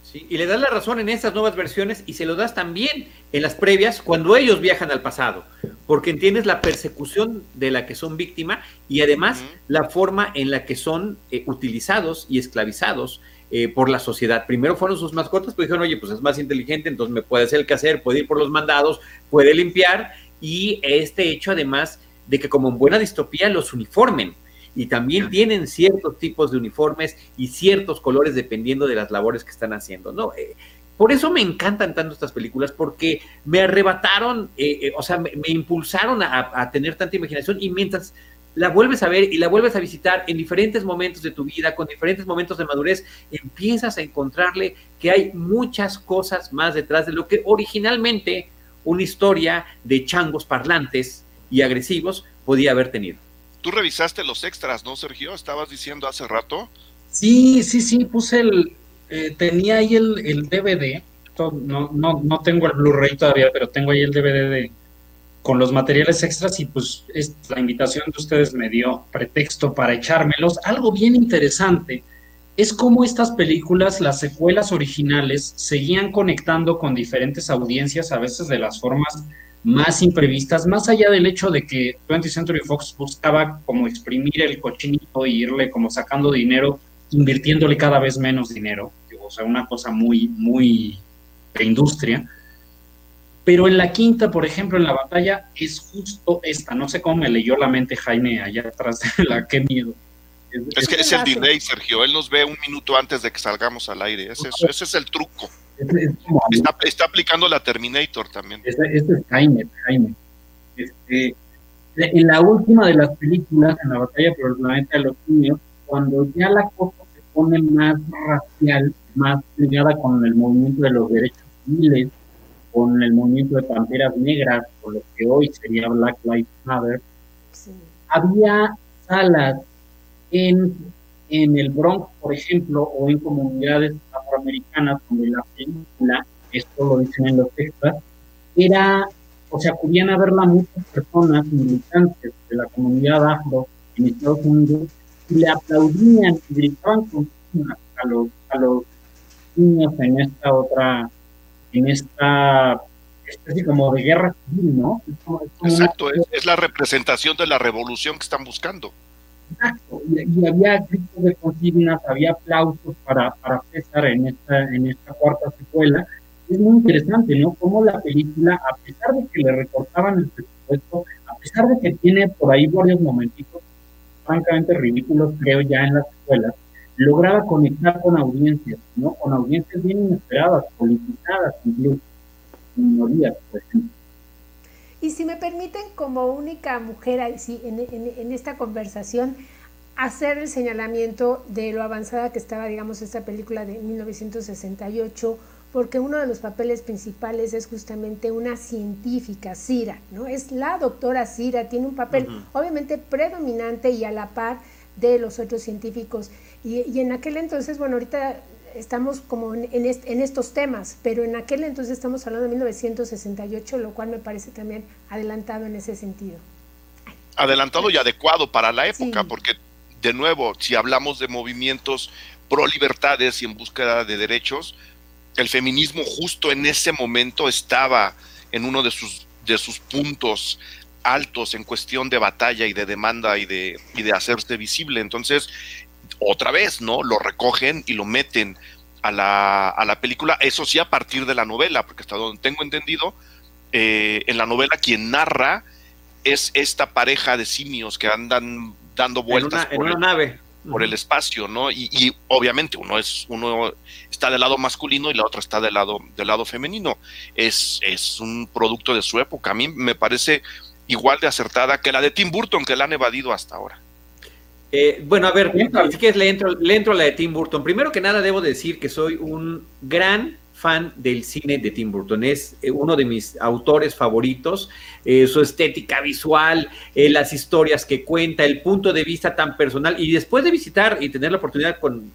Sí, y le das la razón en estas nuevas versiones y se lo das también en las previas cuando ellos viajan al pasado, porque entiendes la persecución de la que son víctima y además la forma en la que son eh, utilizados y esclavizados eh, por la sociedad. Primero fueron sus mascotas, pues dijeron, oye, pues es más inteligente, entonces me puede hacer el quehacer, puede ir por los mandados, puede limpiar, y este hecho además de que como en buena distopía los uniformen, y también tienen ciertos tipos de uniformes y ciertos colores dependiendo de las labores que están haciendo, ¿no? Eh, por eso me encantan tanto estas películas, porque me arrebataron, eh, o sea, me, impulsaron a, a, tener tanta imaginación y mientras la vuelves a ver y la vuelves a visitar en diferentes momentos de tu vida, con diferentes momentos de madurez, empiezas a encontrarle que hay muchas cosas más detrás de lo que originalmente una historia de changos parlantes y agresivos podía haber tenido. Tú revisaste los extras, ¿no, Sergio? Estabas diciendo hace rato. Sí, sí, sí, puse el, eh, tenía ahí el, el DVD, no, no, no tengo el Blu-ray todavía, pero tengo ahí el DVD con los materiales extras y pues la invitación de ustedes me dio pretexto para echármelos. Algo bien interesante es cómo estas películas, las secuelas originales, seguían conectando con diferentes audiencias, a veces de las formas más imprevistas, más allá del hecho de que 20th Century Fox buscaba como exprimir el cochinito y irle como sacando dinero, invirtiéndole cada vez menos dinero, sea, una cosa muy, muy de industria Pero en la quinta, por ejemplo, en la batalla, es justo esta. No sé cómo me leyó la mente Jaime allá atrás de la qué miedo. Es, que es el delay, Sergio. Él nos ve un minuto antes de que salgamos al aire. Ese, es, el truco. está, aplicando la Terminator también. Este, es Jaime, Jaime. Este, en la última de las películas, en la batalla por el planeta de los niños, cuando ya la cosa se pone más racial, más ligada con el movimiento de los derechos civiles, con el movimiento de Panteras Negras, o lo que hoy sería Black Lives Matter, había salas en, en el Bronx, por ejemplo, o en comunidades afroamericanas donde la película, esto lo dicen en los textos, era, o sea, podían haberla muchas personas militantes de la comunidad afro en Estados Unidos y le aplaudían y gritaban con a los, a los en esta otra en esta especie como de guerra civil, ¿no? Exacto, es, la representación de la revolución que están buscando. Exacto, y, había gritos de consignas, había aplausos para, para César en esta, en esta cuarta secuela. Es muy interesante, ¿no? Cómo la película, a pesar de que le recortaban el presupuesto, a pesar de que tiene por ahí varios momentitos francamente ridículos, creo, ya en las escuelas, lograba conectar con audiencias, ¿no? Con audiencias bien inesperadas, politizadas, incluso, minorías, por ejemplo. Y si me permiten, como única mujer en, en, esta conversación, hacer el señalamiento de lo avanzada que estaba, digamos, esta película de 1968, porque uno de los papeles principales es justamente una científica, Cira, ¿no? Es la doctora Cira, tiene un papel obviamente predominante y a la par de los otros científicos. Y, en aquel entonces, bueno, ahorita estamos como en, en, estos temas, pero en aquel entonces estamos hablando de 1968, lo cual me parece también adelantado en ese sentido. Adelantado y adecuado para la época, porque de nuevo, si hablamos de movimientos pro libertades y en búsqueda de derechos, el feminismo justo en ese momento estaba en uno de sus, de sus puntos altos en cuestión de batalla y de demanda y de, y de hacerse visible. Entonces, otra vez, ¿no? Lo recogen y lo meten a la, a la película, eso sí a partir de la novela, porque hasta donde tengo entendido, eh, en la novela quien narra es esta pareja de simios que andan dando vueltas en una, nave por el espacio, ¿no? Y, obviamente uno es uno está del lado masculino y la otra está del lado del lado femenino. Es, es un producto de su época. A mí me parece igual de acertada que la de Tim Burton que la han evadido hasta ahora. Eh, bueno, a ver, si quieres le entro, le entro a la de Tim Burton. Primero que nada debo decir que soy un gran fan del cine de Tim Burton. Es eh, uno de mis autores favoritos. Eh, su estética visual, las historias que cuenta, el punto de vista tan personal. Y después de visitar y tener la oportunidad con,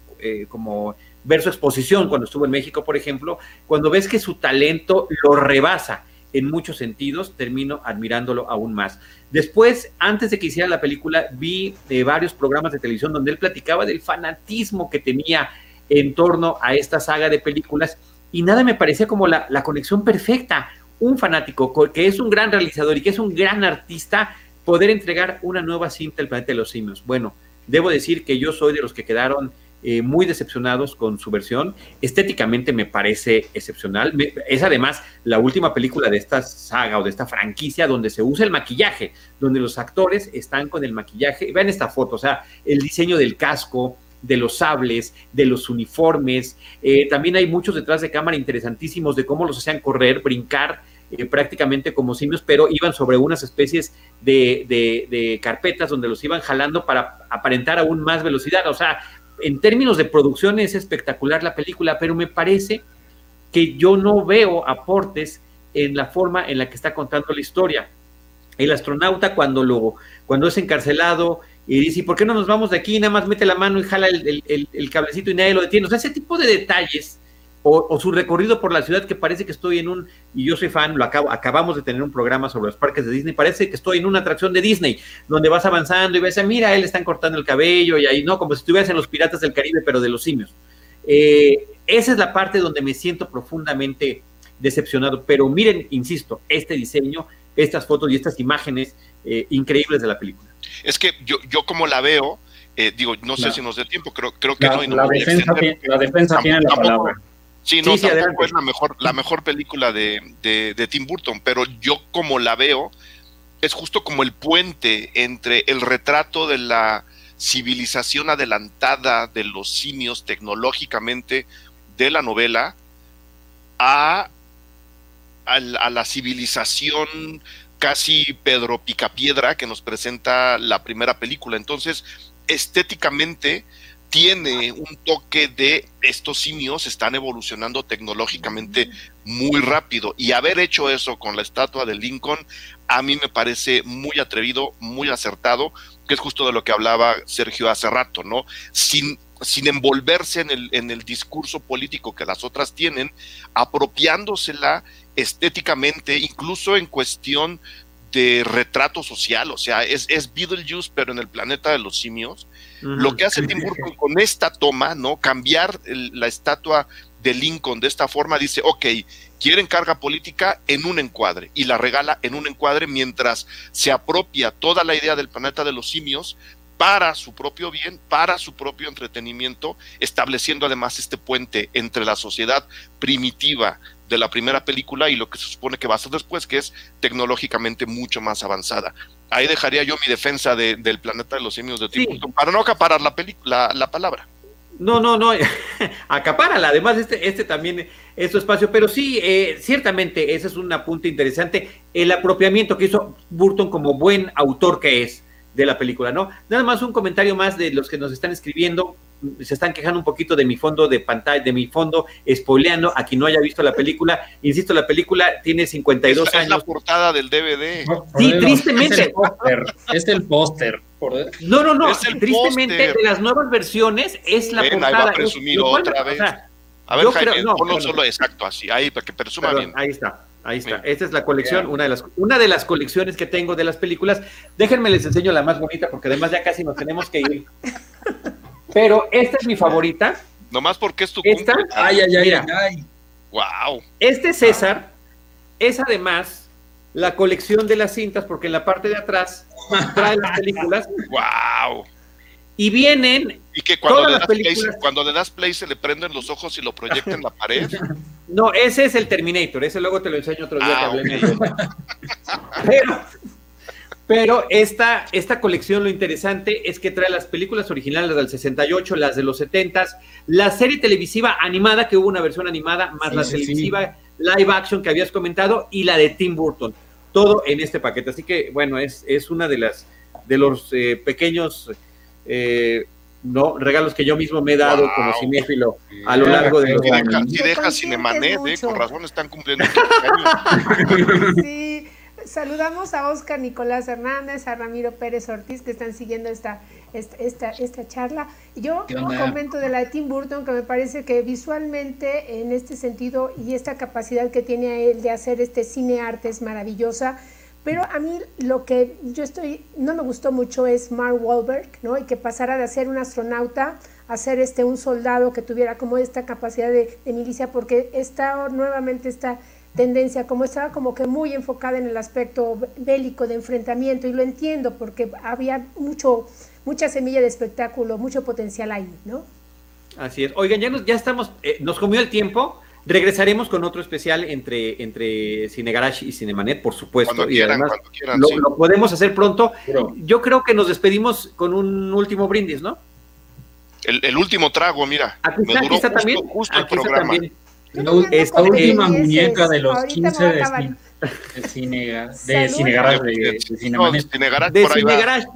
como ver su exposición cuando estuvo en México, por ejemplo, cuando ves que su talento lo rebasa en muchos sentidos, termino admirándolo aún más. Después, antes de que hiciera la película, vi eh, varios programas de televisión donde él platicaba del fanatismo que tenía en torno a esta saga de películas y nada me parecía como la, conexión perfecta. Un fanático que es un gran realizador y que es un gran artista, poder entregar una nueva cinta al planeta de los simios. Bueno, debo decir que yo soy de los que quedaron eh, muy decepcionados con su versión. Estéticamente me parece excepcional. es además la última película de esta saga o de esta franquicia donde se usa el maquillaje, donde los actores están con el maquillaje. Vean esta foto, o sea, el diseño del casco, de los sables, de los uniformes. Eh, también hay muchos detrás de cámara interesantísimos de cómo los hacían correr, brincar. Eh, prácticamente como simios, pero iban sobre unas especies de, de, carpetas donde los iban jalando para aparentar aún más velocidad. O sea, en términos de producción es espectacular la película, pero me parece que yo no veo aportes en la forma en la que está contando la historia. El astronauta cuando lo, cuando es encarcelado y dice, ¿por qué no nos vamos de aquí? Nada más mete la mano y jala el, el cablecito y nadie lo detiene. O sea, ese tipo de detalles o, su recorrido por la ciudad que parece que estoy en un, y yo soy fan, lo acabo, acabamos de tener un programa sobre los parques de Disney, parece que estoy en una atracción de Disney, donde vas avanzando y ves, mira, él están cortando el cabello y ahí, no, como si estuvieras en los Piratas del Caribe, pero de los simios. Eh, esa es la parte donde me siento profundamente decepcionado, pero miren, insisto, este diseño, estas fotos y estas imágenes eh, increíbles de la película. Es que yo, yo como la veo, eh, digo, no sé si nos dé tiempo, creo, creo que no. la, defensa, tiene, la defensa tiene la palabra Sí, no, tampoco es la mejor, la mejor película de, de, Tim Burton, pero yo como la veo, es justo como el puente entre el retrato de la civilización adelantada de los simios tecnológicamente de la novela a, a, la civilización casi Pedro Picapiedra que nos presenta la primera película. Entonces, estéticamente tiene un toque de estos simios están evolucionando tecnológicamente muy rápido y haber hecho eso con la estatua de Lincoln a mí me parece muy atrevido, muy acertado, que es justo de lo que hablaba Sergio hace rato, ¿no? Sin, sin envolverse en el, en el discurso político que las otras tienen, apropiándosela estéticamente, incluso en cuestión de retrato social, o sea, es, es Beetlejuice, pero en el planeta de los simios, lo que hace Tim Burton con esta toma, ¿no? Cambiar la estatua de Lincoln de esta forma, dice, ok, quieren carga política en un encuadre y la regala en un encuadre mientras se apropia toda la idea del planeta de los simios para su propio bien, para su propio entretenimiento, estableciendo además este puente entre la sociedad primitiva de la primera película y lo que se supone que va a ser después, que es tecnológicamente mucho más avanzada ahí dejaría yo mi defensa del planeta de los simios de Tim para no acaparar la, la, la palabra. No, no, no, acapárala. Además, este, este también es su espacio. Pero sí, eh, ciertamente, ese es un apunte interesante. El apropiamiento que hizo Burton como buen autor que es de la película, ¿no? Nada más un comentario más de los que nos están escribiendo se están quejando un poquito de mi fondo de pantalla, de mi fondo spoileando a quien no haya visto la película. Insisto, la película tiene 52 años. Es la portada del DVD. sí, tristemente. Es el póster. No, no, no. tristemente, de las nuevas versiones es la portada. Ahí va a presumir otra vez. a ver, Jaime, no, ponlo solo exacto así, ahí, para que presuma bien. Ahí está. Ahí está. Esta es la colección, una de las una de las colecciones que tengo de las películas. Déjenme les enseño la más bonita porque además ya casi nos tenemos que ir. Pero esta es mi favorita. Nomás porque es tu esta, Ay, ay, ay, ay. Wow. Este César es además la colección de las cintas, porque en la parte de atrás trae las películas. Wow. Y vienen. Y que cuando, le das, play, cuando le das play se le prenden los ojos y lo proyecta en la pared. No, ese es el Terminator, ese luego te lo enseño otro día ah, que hablé Pero pero esta, esta colección, lo interesante es que trae las películas originales del 68, las de los 70, la serie televisiva animada, que hubo una versión animada, más la televisiva live action que habías comentado, y la de Tim Burton. Todo en este paquete. Así que, bueno, es, es una de las de los eh, pequeños eh, no regalos que yo mismo me he dado como cinéfilo a lo largo de los años. Si deja Cinemanet, eh, con razón están cumpliendo. sí. Saludamos a Oscar Nicolás Hernández, a Ramiro Pérez Ortiz, que están siguiendo esta, esta, esta, charla. Yo comento de la de Tim Burton, que me parece que visualmente, en este sentido, y esta capacidad que tiene él de hacer este cine arte es maravillosa. Pero a mí lo que yo estoy, no me gustó mucho es Mark Wahlberg, ¿no? Y que pasara de ser un astronauta a ser este, un soldado que tuviera como esta capacidad de, de milicia, porque está nuevamente está tendencia, como estaba como que muy enfocada en el aspecto bélico de enfrentamiento, y lo entiendo porque había mucho, mucha semilla de espectáculo, mucho potencial ahí, ¿no? Así es. Oigan, ya nos, ya estamos, eh, nos comió el tiempo. Regresaremos con otro especial entre, entre Cine Garage y Cinemanet, por supuesto. Cuando y además lo, podemos hacer pronto. Yo creo que nos despedimos con un último brindis, ¿no? El, último trago, mira. Aquí está, aquí está también. Justo el programa. También. Esta última muñeca de los 15 de, cine, de Cinegarage, de,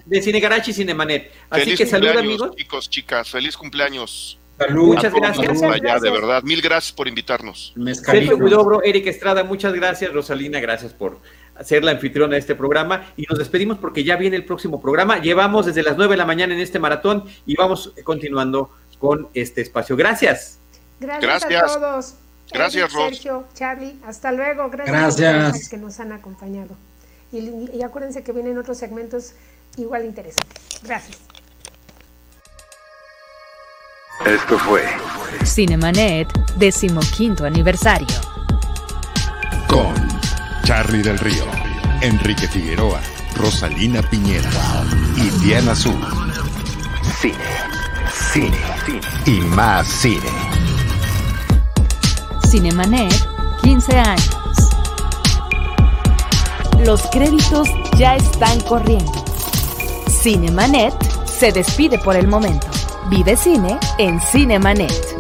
de Cinegarage y Cinemanet. Así que salud amigos. Chicos, chicas, feliz cumpleaños. Muchas gracias. de verdad, mil gracias por invitarnos. Sergio Guidobro, Eric Estrada, muchas gracias. Rosalina, gracias por ser la anfitriona de este programa y nos despedimos porque ya viene el próximo programa. Llevamos desde las 9 de la mañana en este maratón y vamos continuando con este espacio. Gracias. Gracias, a todos. Gracias, Sergio, Charlie, hasta luego. Gracias, a todos que nos han acompañado. Y, acuérdense que vienen otros segmentos igual interesantes. Gracias. Esto fue Cinemanet, decimoquinto aniversario. Con Charlie del Río, Enrique Figueroa, Rosalina Piñera y Diana Azul. Cine, cine, cine y más cine. Cinemanet, 15 años. Los créditos ya están corriendo. Cinemanet se despide por el momento. Vive cine en Cinemanet.